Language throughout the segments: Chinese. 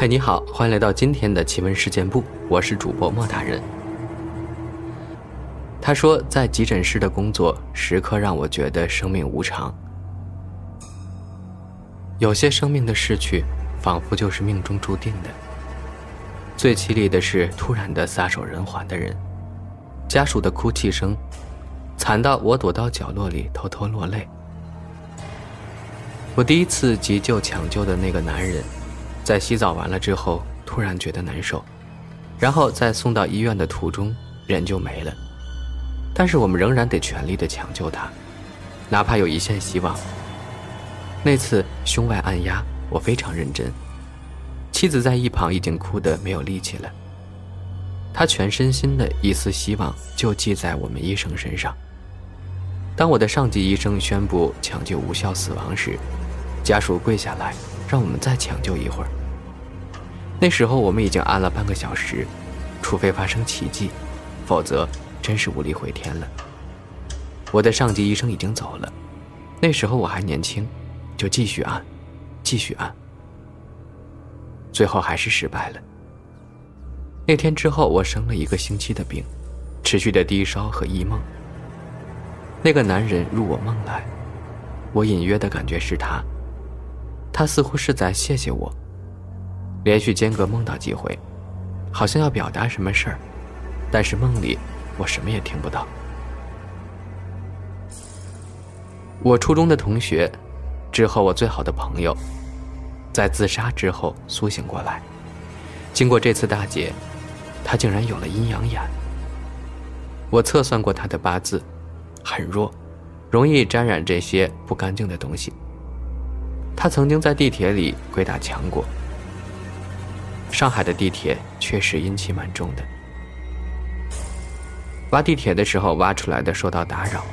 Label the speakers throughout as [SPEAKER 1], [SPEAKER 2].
[SPEAKER 1] 嗨，你好，欢迎来到今天的奇闻事件部，我是主播莫大人。他说，在急诊室的工作时刻让我觉得生命无常，有些生命的逝去，仿佛就是命中注定的。最凄厉的是突然的撒手人寰的人，家属的哭泣声，惨到我躲到角落里偷偷落泪。我第一次急救抢救的那个男人，在洗澡完了之后突然觉得难受，然后在送到医院的途中人就没了。但是我们仍然得全力的抢救他，哪怕有一线希望。那次胸外按压，我非常认真，妻子在一旁已经哭得没有力气了。她全身心的一丝希望就寄在我们医生身上。当我的上级医生宣布抢救无效死亡时，家属跪下来，让我们再抢救一会儿。那时候我们已经按了半个小时，除非发生奇迹，否则真是无力回天了。我的上级医生已经走了，那时候我还年轻，就继续按，继续按。最后还是失败了。那天之后，我生了一个星期的病，持续的低烧和异梦。那个男人入我梦来，我隐约的感觉是他。他似乎是在谢谢我。连续间隔梦到几回，好像要表达什么事儿，但是梦里我什么也听不到。我初中的同学，之后我最好的朋友，在自杀之后苏醒过来，经过这次大劫，他竟然有了阴阳眼。我测算过他的八字，很弱，容易沾染这些不干净的东西。他曾经在地铁里鬼打墙过。上海的地铁确实阴气蛮重的。挖地铁的时候挖出来的受到打扰，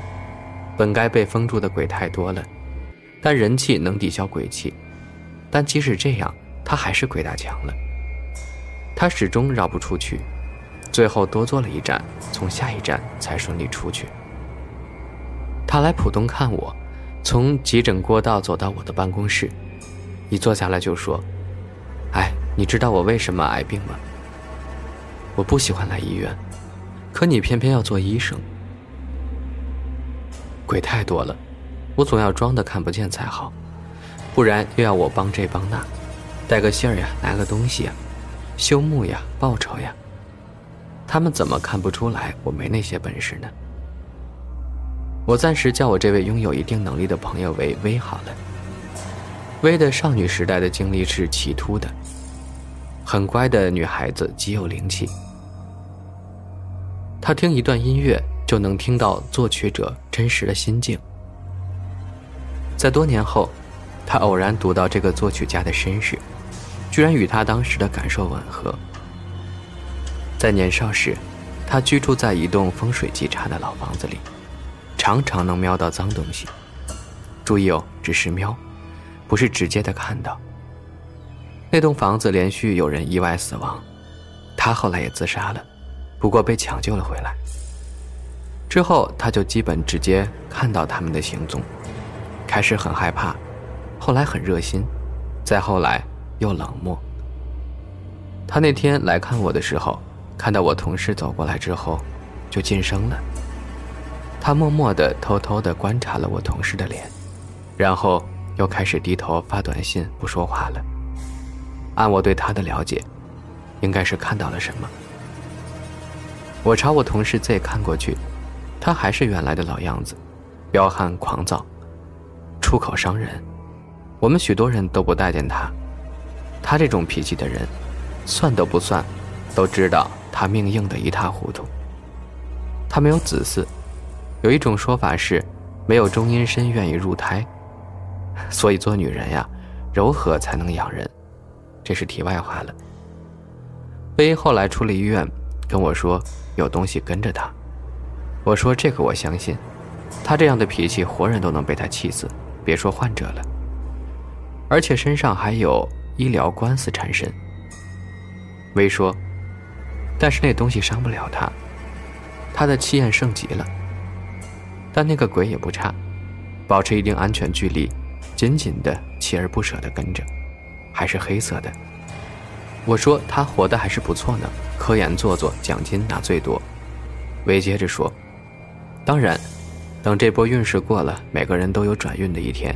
[SPEAKER 1] 本该被封住的鬼太多了，但人气能抵消鬼气。但即使这样，他还是鬼打墙了。他始终绕不出去，最后多坐了一站，从下一站才顺利出去。他来浦东看我。从急诊过道走到我的办公室，一坐下来就说：“，你知道我为什么癌病吗？我不喜欢来医院，可你偏偏要做医生。鬼太多了，我总要装的看不见才好，不然又要我帮这帮那，带个信儿呀，拿个东西呀，修墓呀，报仇呀，他们怎么看不出来我没那些本事呢？”我暂时叫我这位拥有一定能力的朋友为威好了。威的少女时代的经历是奇突的，很乖的女孩子，极有灵气。她听一段音乐就能听到作曲者真实的心境。在多年后，她偶然读到这个作曲家的身世，居然与她当时的感受吻合。在年少时，她居住在一栋风水极差的老房子里。常常能瞄到脏东西，注意哦，只是瞄，不是直接的看到。那栋房子连续有人意外死亡，他后来也自杀了，不过被抢救了回来。之后他就基本直接看到他们的行踪，开始很害怕，后来很热心，再后来又冷漠。他那天来看我的时候，看到我同事走过来之后，就噤声了。他默默地、偷偷地观察了我同事的脸，然后又开始低头发短信，不说话了。按我对他的了解，应该是看到了什么。我朝我同事 Z 看过去，他还是原来的老样子，彪悍狂躁，出口伤人。我们许多人都不待见他。他这种脾气的人，算都不算，都知道他命硬得一塌糊涂。他没有子嗣。有一种说法是，没有中阴身愿意入胎，所以做女人呀，柔和才能养人。这是题外话了。薇后来出了医院，跟我说有东西跟着他。我说这个我相信，他这样的脾气，活人都能被他气死，别说患者了。而且身上还有医疗官司缠身。薇说，但是那东西伤不了他，他的气焰盛极了。但那个鬼也不差，保持一定安全距离，紧紧的、锲而不舍的跟着，还是黑色的。我说他活得还是不错呢，科研做做，奖金拿最多。薇接着说：“当然，等这波运势过了，每个人都有转运的一天，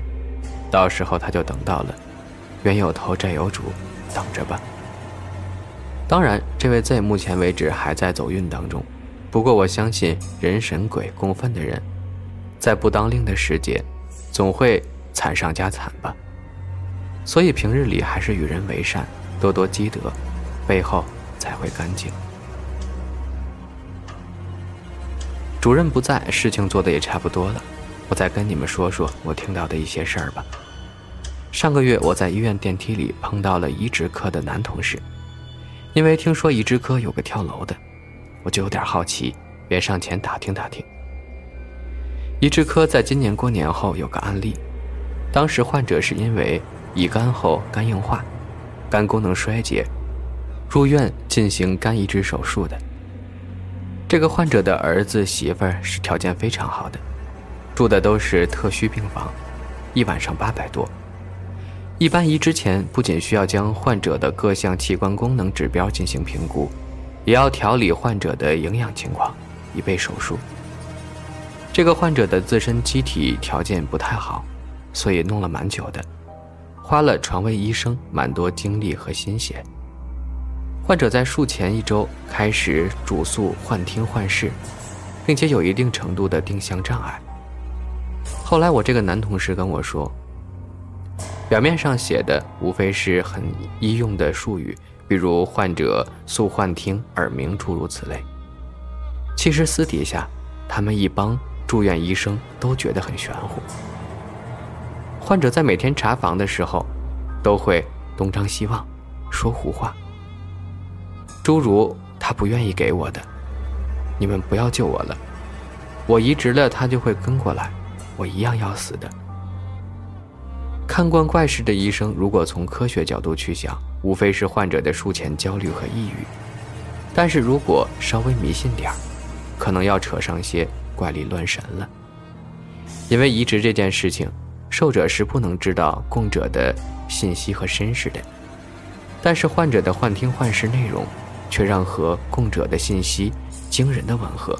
[SPEAKER 1] 到时候他就等到了。冤有头债有主，等着吧。”当然，这位 Z 目前为止还在走运当中，不过我相信人神鬼共愤的人，在不当令的世界，总会惨上加惨吧。所以平日里还是与人为善。多多积德，背后才会干净。主任不在，事情做的也差不多了，我再跟你们说说我听到的一些事儿吧。上个月我在医院电梯里碰到了移植科的男同事，因为听说移植科有个跳楼的，我就有点好奇，便上前打听打听。移植科在今年过年后有个案例，当时患者是因为乙肝后肝硬化。肝功能衰竭，入院进行肝移植手术的。这个患者的儿子媳妇儿是条件非常好的，住的都是特需病房，一晚上八百多。一般移植前不仅需要将患者的各项器官功能指标进行评估，也要调理患者的营养情况，以备手术。这个患者的自身机体条件不太好，所以弄了蛮久的。花了床位医生蛮多精力和心血。患者在术前一周开始主诉幻听幻视，并且有一定程度的定向障碍。后来我这个男同事跟我说，表面上写的无非是很医用的术语，比如患者诉幻听、耳鸣诸如此类。其实私底下，他们一帮住院医生都觉得很玄乎。患者在每天查房的时候，都会东张西望，说胡话。诸如他不愿意给我的，你们不要救我了，我移植了他就会跟过来，我一样要死的。看惯怪事的医生，如果从科学角度去想，无非是患者的术前焦虑和抑郁；但是如果稍微迷信点儿，可能要扯上些怪力乱神了。因为移植这件事情。受者是不能知道供者的信息和身世的，但是患者的幻听幻视内容，却让和供者的信息惊人的吻合。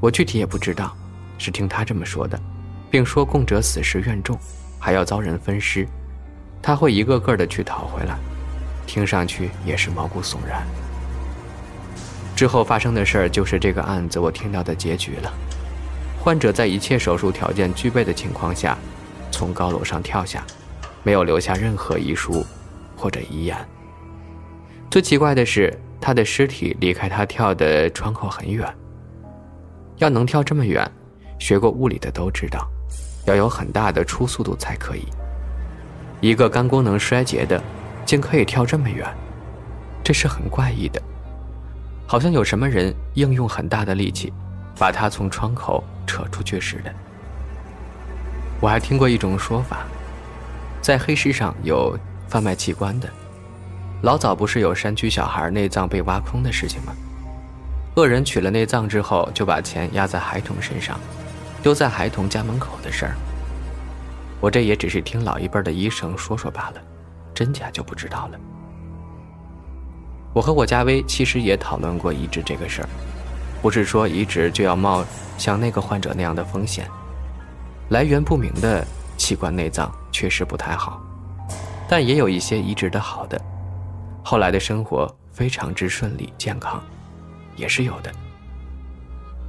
[SPEAKER 1] 我具体也不知道，是听他这么说的，并说供者死时怨重，还要遭人分尸，他会一个个的去讨回来，听上去也是毛骨悚然。之后发生的事儿就是这个案子我听到的结局了。患者在一切手术条件具备的情况下，从高楼上跳下，没有留下任何遗书或者遗言。最奇怪的是，他的尸体离开他跳的窗口很远。要能跳这么远，学过物理的都知道，要有很大的初速度才可以。一个肝功能衰竭的，竟可以跳这么远，这是很怪异的，好像有什么人应用很大的力气。把他从窗口扯出去似的。我还听过一种说法，在黑市上有贩卖器官的。老早不是有山区小孩内脏被挖空的事情吗？恶人取了内脏之后，就把钱压在孩童身上，丢在孩童家门口的事儿。我这也只是听老一辈的医生说说罢了，真假就不知道了。我和我家威其实也讨论过移植这个事儿。不是说移植就要冒像那个患者那样的风险，来源不明的器官内脏确实不太好，但也有一些移植的好的，后来的生活非常之顺利健康，也是有的。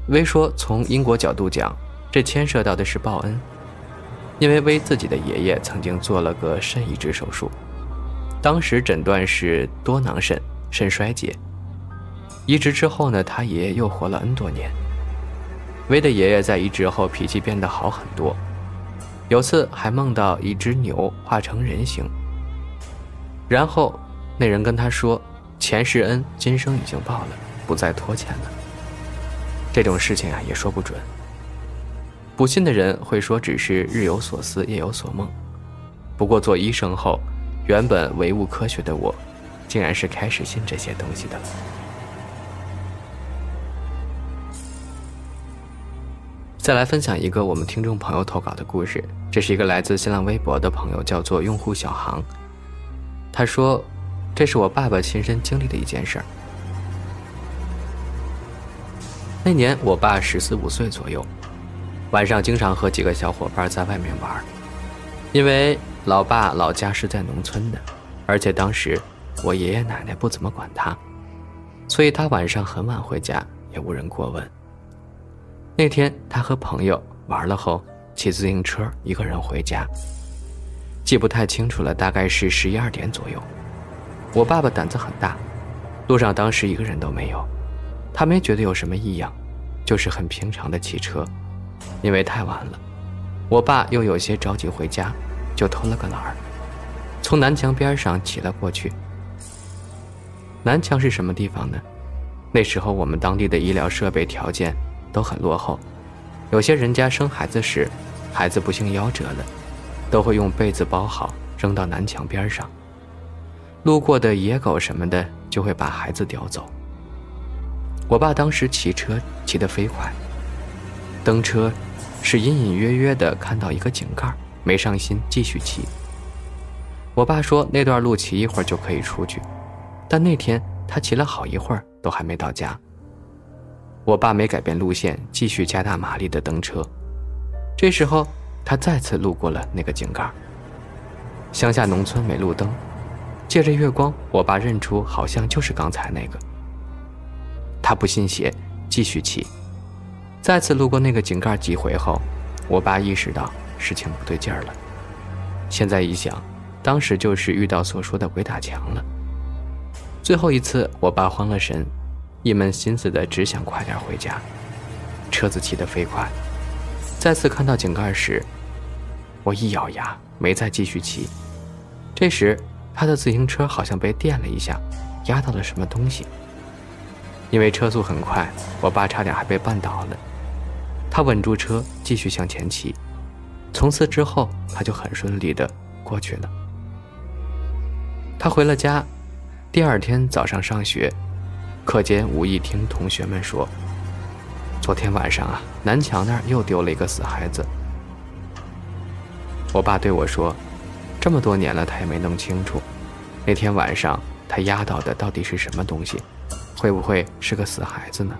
[SPEAKER 1] 威说，从英国角度讲，这牵涉到的是报恩，因为威自己的爷爷曾经做了个肾移植手术，当时诊断是多囊肾肾衰竭。移植之后呢，他爷爷又活了 N 多年。威的爷爷在移植后脾气变得好很多，有次还梦到一只牛化成人形。然后那人跟他说：“前世恩，今生已经报了，不再拖欠了。”这种事情啊，也说不准。不信的人会说只是日有所思，夜有所梦。不过做医生后，原本唯物科学的我，竟然是开始信这些东西的了。再来分享一个我们听众朋友投稿的故事，这是一个来自新浪微博的朋友，叫做用户小航。他说：“这是我爸爸亲身经历的一件事儿。那年我爸十四五岁左右，晚上经常和几个小伙伴在外面玩。因为老爸老家是在农村的，而且当时我爷爷奶奶不怎么管他，所以他晚上很晚回家也无人过问。那天他和朋友玩了后，骑自行车一个人回家，记不太清楚了，大概是十一二点左右。我爸爸胆子很大，路上当时一个人都没有。他没觉得有什么异样，就是很平常的骑车，因为太晚了，我爸又有些着急回家，就偷了个懒儿，从南墙边上骑了过去。南墙是什么地方呢？那时候我们当地的医疗设备条件都很落后，有些人家生孩子时，孩子不幸夭折了，都会用被子包好扔到南墙边上，路过的野狗什么的就会把孩子叼走。我爸当时骑车骑得飞快，登车是隐隐约约的看到一个井盖，没上心继续骑。我爸说那段路骑一会儿就可以出去，但那天他骑了好一会儿都还没到家。我爸没改变路线，继续加大马力的蹬车。这时候他再次路过了那个井盖。乡下农村没路灯，借着月光，我爸认出好像就是刚才那个。他不信邪，继续骑。再次路过那个井盖几回后，我爸意识到事情不对劲儿了。现在一想，当时就是遇到所说的鬼打墙了。最后一次，我爸慌了神，一门心思的只想快点回家。车子骑得飞快，再次看到井盖时，我一咬牙，没再继续骑。这时，他的自行车好像被电了一下，压到了什么东西。因为车速很快，我爸差点还被绊倒了。他稳住车，继续向前骑。从此之后，他就很顺利的过去了。他回了家，第二天早上上学，课间无意听同学们说，昨天晚上啊，南墙那儿又丢了一个死孩子。我爸对我说，这么多年了，他也没弄清楚，那天晚上他压倒的到底是什么东西。会不会是个死孩子呢？